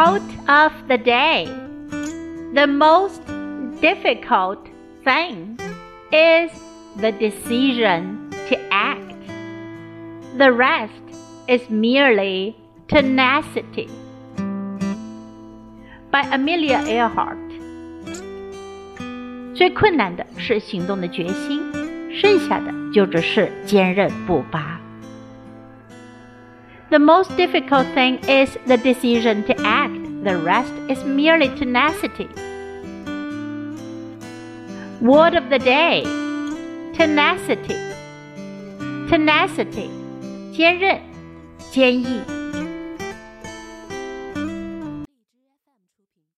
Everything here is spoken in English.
Quote of the day The most difficult thing is the decision to act. The rest is merely tenacity. By Amelia Earhart. 最困难的是行动的决心，剩下的就只是坚韧不拔。 The most difficult thing is the decision to act. The rest is merely tenacity. Word of the day tenacity. Tenacity. 坚韧、坚毅。